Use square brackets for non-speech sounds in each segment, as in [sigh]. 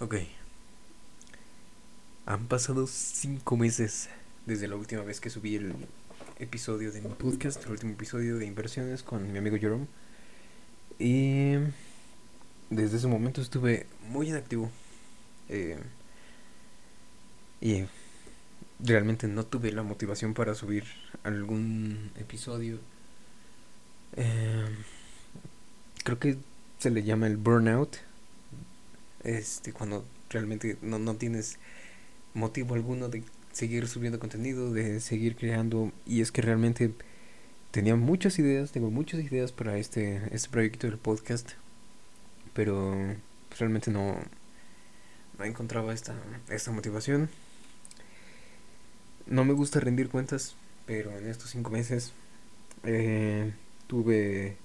Ok. Han pasado cinco meses desde la última vez que subí el episodio de mi podcast, el último episodio de inversiones con mi amigo Jerome. Y desde ese momento estuve muy inactivo. Eh, y realmente no tuve la motivación para subir algún episodio. Eh, creo que se le llama el burnout este, cuando realmente no, no tienes motivo alguno de seguir subiendo contenido, de seguir creando. Y es que realmente tenía muchas ideas, tengo muchas ideas para este, este proyecto del podcast. Pero realmente no, no encontraba esta, esta motivación. No me gusta rendir cuentas, pero en estos cinco meses eh, tuve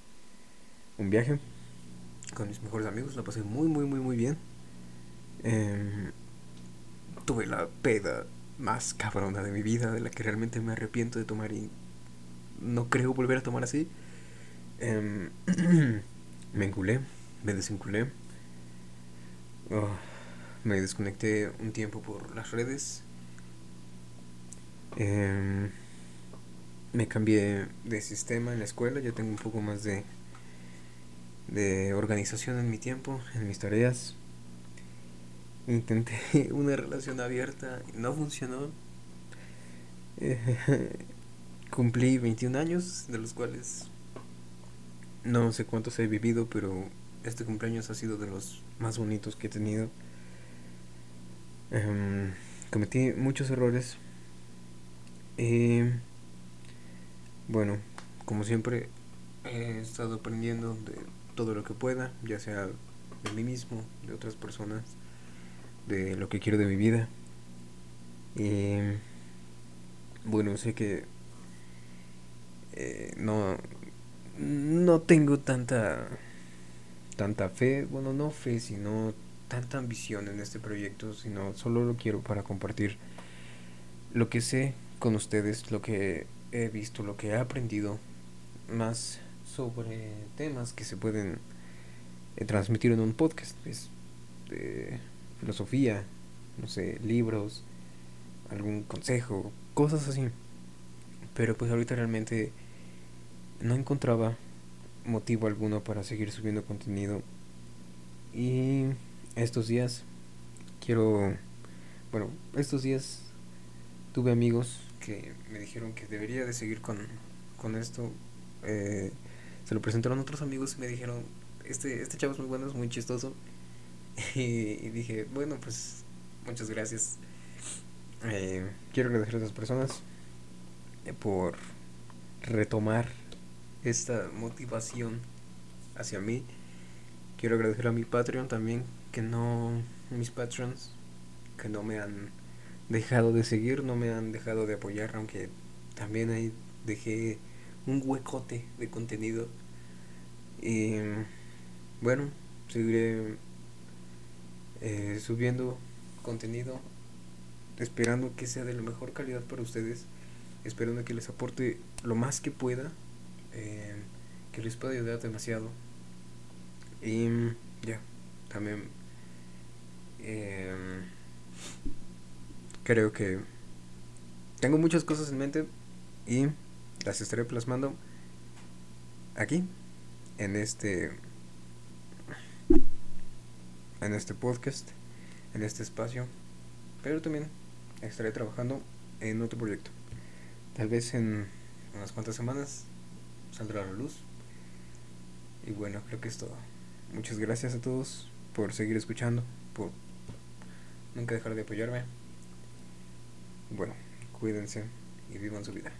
un viaje con mis mejores amigos, la pasé muy, muy, muy, muy bien. Em, tuve la peda más cabrona de mi vida, de la que realmente me arrepiento de tomar y no creo volver a tomar así. Em, [clears throat] me enculé, me desenculé. Oh, me desconecté un tiempo por las redes. Em, me cambié de sistema en la escuela, ya tengo un poco más de de organización en mi tiempo, en mis tareas. Intenté [laughs] una relación abierta y no funcionó. [laughs] cumplí 21 años, de los cuales no sé cuántos he vivido, pero este cumpleaños ha sido de los más bonitos que he tenido. Em, cometí muchos errores. Y bueno, como siempre, he estado aprendiendo de todo lo que pueda, ya sea de mí mismo, de otras personas, de lo que quiero de mi vida. Bueno, sé que eh, no, no tengo tanta, tanta fe, bueno, no fe, sino tanta ambición en este proyecto, sino solo lo quiero para compartir lo que sé con ustedes, lo que he visto, lo que he aprendido, más sobre temas que se pueden eh, transmitir en un podcast, de filosofía, no sé, libros, algún consejo, cosas así. Pero pues ahorita realmente no encontraba motivo alguno para seguir subiendo contenido. Y estos días quiero, bueno, estos días tuve amigos que me dijeron que debería de seguir con, con esto. Eh, se lo presentaron otros amigos y me dijeron, este, este chavo es muy bueno, es muy chistoso. [laughs] Y, dije, bueno, pues muchas gracias. Eh, quiero agradecer a esas personas eh, por retomar esta motivación hacia mí. Quiero agradecer a mi Patreon también, que no, mis patrons, que no me han dejado de seguir, no me han dejado de apoyar, aunque también ahí dejé un huecote de contenido. Y bueno, seguiré eh, subiendo contenido, esperando que sea de la mejor calidad para ustedes, esperando que les aporte lo más que pueda, eh, que les pueda ayudar demasiado. Y ya, también eh, creo que tengo muchas cosas en mente y las estaré plasmando aquí en este en este podcast en este espacio pero también estaré trabajando en otro proyecto. Tal vez en unas cuantas semanas saldrá a la luz. Y bueno creo que es todo. Muchas gracias a todos por seguir escuchando por nunca dejar de apoyarme. Bueno cuídense y vivan su vida